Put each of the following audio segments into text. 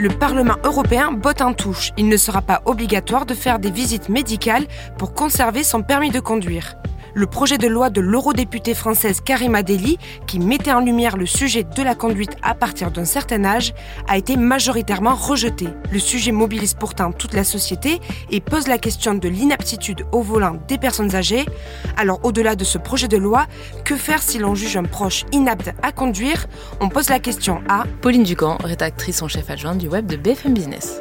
Le Parlement européen botte en touche. Il ne sera pas obligatoire de faire des visites médicales pour conserver son permis de conduire le projet de loi de l'eurodéputée française Karima Deli, qui mettait en lumière le sujet de la conduite à partir d'un certain âge, a été majoritairement rejeté. Le sujet mobilise pourtant toute la société et pose la question de l'inaptitude au volant des personnes âgées. Alors au-delà de ce projet de loi, que faire si l'on juge un proche inapte à conduire? On pose la question à Pauline Ducamp, rédactrice en chef adjointe du web de BFM Business.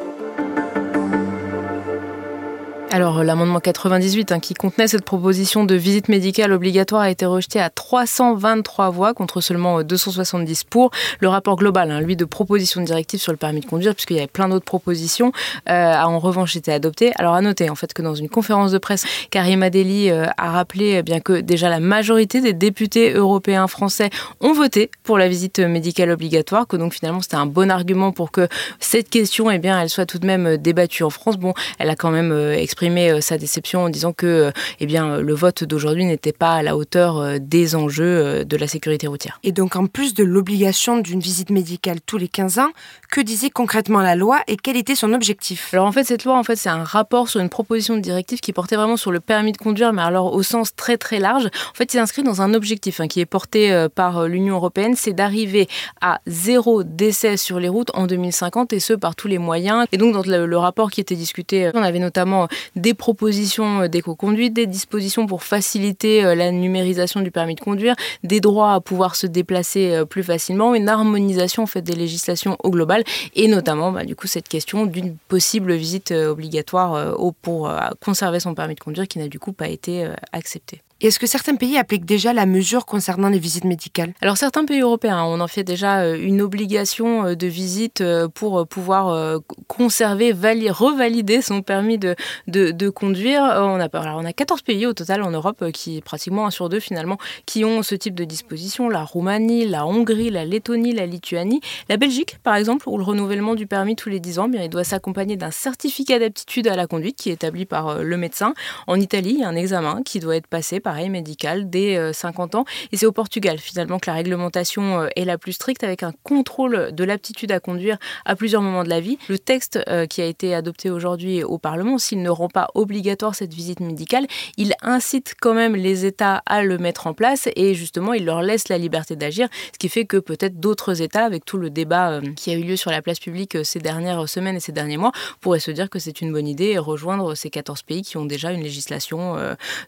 Alors l'amendement 98 hein, qui contenait cette proposition de visite médicale obligatoire a été rejeté à 323 voix contre seulement 270 pour. Le rapport global, hein, lui, de proposition de directive sur le permis de conduire, puisqu'il y avait plein d'autres propositions, euh, a en revanche été adopté. Alors à noter en fait que dans une conférence de presse, Karim Adeli euh, a rappelé eh bien que déjà la majorité des députés européens français ont voté pour la visite médicale obligatoire, que donc finalement c'était un bon argument pour que cette question, eh bien, elle soit tout de même débattue en France. Bon, elle a quand même euh, exprimé euh, sa déception en disant que euh, eh bien, le vote d'aujourd'hui n'était pas à la hauteur euh, des enjeux de la sécurité routière. Et donc, en plus de l'obligation d'une visite médicale tous les 15 ans, que disait concrètement la loi et quel était son objectif? Alors, en fait, cette loi, en fait, c'est un rapport sur une proposition de directive qui portait vraiment sur le permis de conduire, mais alors au sens très très large. En fait, c'est inscrit dans un objectif hein, qui est porté par l'Union européenne, c'est d'arriver à zéro décès sur les routes en 2050 et ce par tous les moyens. Et donc, dans le, le rapport qui était discuté, on avait notamment des propositions euh, d'éco-conduite, des dispositions pour faciliter euh, la numérisation du permis de conduire, des droits à pouvoir se déplacer euh, plus facilement, une harmonisation des législations au global et notamment bah, du coup cette question d'une possible visite obligatoire pour conserver son permis de conduire qui n'a du coup pas été acceptée est-ce que certains pays appliquent déjà la mesure concernant les visites médicales? Alors certains pays européens, on en fait déjà euh, une obligation euh, de visite euh, pour pouvoir conserver, revalider son permis de, de, conduire. On a, alors on a 14 pays au total en Europe, qui pratiquement un sur deux finalement, qui ont ce type de disposition. La Roumanie, la Hongrie, la Lettonie, la Lituanie. La Belgique, par exemple, où le renouvellement du permis tous les 10 ans, bien, il doit s'accompagner d'un certificat d'aptitude à la conduite qui est établi par le médecin. En Italie, il y a un examen qui doit être passé par pareil, médical dès 50 euh, ans. Et c'est au Portugal, finalement, que la réglementation euh, est la plus stricte, avec un contrôle de l'aptitude à conduire à plusieurs moments de la vie. Le texte euh, qui a été adopté aujourd'hui au Parlement, s'il ne rend pas obligatoire cette visite médicale, il incite quand même les États à le mettre en place et justement, il leur laisse la liberté d'agir, ce qui fait que peut-être d'autres États, avec tout le débat qui a eu lieu sur la place publique ces dernières semaines et ces derniers mois, pourraient se dire que c'est une bonne idée et rejoindre ces 14 pays qui ont déjà une législation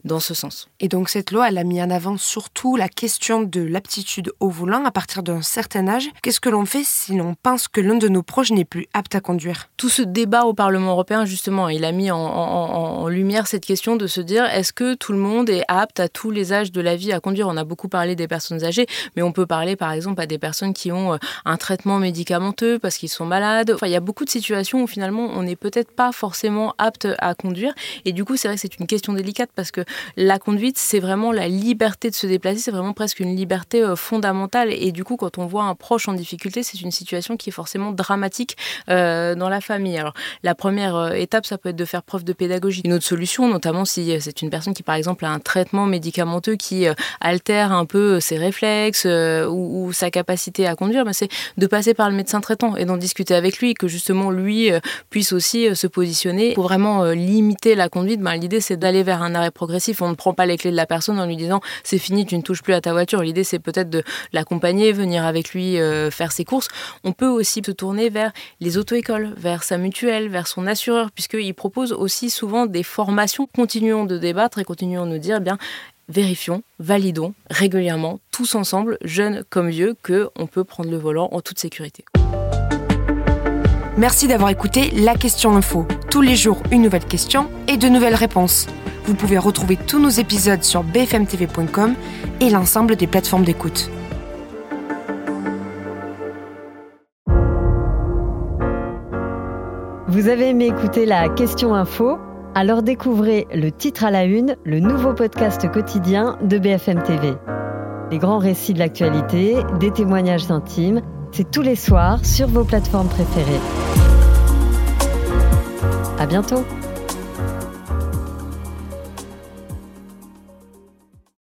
dans ce sens. Donc cette loi, elle a mis en avant surtout la question de l'aptitude au volant à partir d'un certain âge. Qu'est-ce que l'on fait si l'on pense que l'un de nos proches n'est plus apte à conduire? Tout ce débat au Parlement européen, justement, il a mis en, lumière cette question de se dire est-ce que tout le monde est apte à tous les âges de la vie à conduire? On a beaucoup parlé des personnes âgées, mais on peut parler par exemple à des personnes qui ont euh, un traitement médicamenteux parce qu'ils sont malades. Enfin, il y a beaucoup de situations où finalement on n'est peut-être pas forcément apte à conduire. Et du coup, c'est vrai que c'est une question délicate parce que la conduite, c'est vraiment la liberté de se déplacer, c'est vraiment presque une liberté euh, fondamentale. Et du coup, quand on voit un proche en difficulté, c'est une situation qui est forcément dramatique euh, dans la famille. Alors, la première euh, étape, ça peut être de faire preuve de pédagogie. Une autre solution, notamment si c'est une personne qui, par exemple, a un traitement médicamenteux qui altère un peu ses réflexes ou, sa capacité à conduire, ben, c'est de passer par le médecin traitant et d'en discuter avec lui, que justement lui puisse aussi se positionner pour vraiment limiter la conduite. Ben, L'idée, c'est d'aller vers un arrêt progressif. On ne prend pas les clés de la personne en lui disant c'est fini, tu ne touches plus à ta voiture. L'idée, c'est peut-être de l'accompagner, venir avec lui euh, faire ses courses. On peut aussi se tourner vers les auto-écoles, vers sa mutuelle, vers son assureur, puisqu'il propose aussi souvent des formations. Continuons de débattre et continuons de nous dire, eh bien, vérifions, validons régulièrement, tous ensemble, jeunes comme vieux, que on peut prendre le volant en toute sécurité. Merci d'avoir écouté La Question Info. Tous les jours, une nouvelle question et de nouvelles réponses. Vous pouvez retrouver tous nos épisodes sur bfmtv.com et l'ensemble des plateformes d'écoute. Vous avez aimé écouter la question info? Alors découvrez le titre à la une, le nouveau podcast quotidien de BFM TV. Les grands récits de l'actualité, des témoignages intimes, c'est tous les soirs sur vos plateformes préférées. À bientôt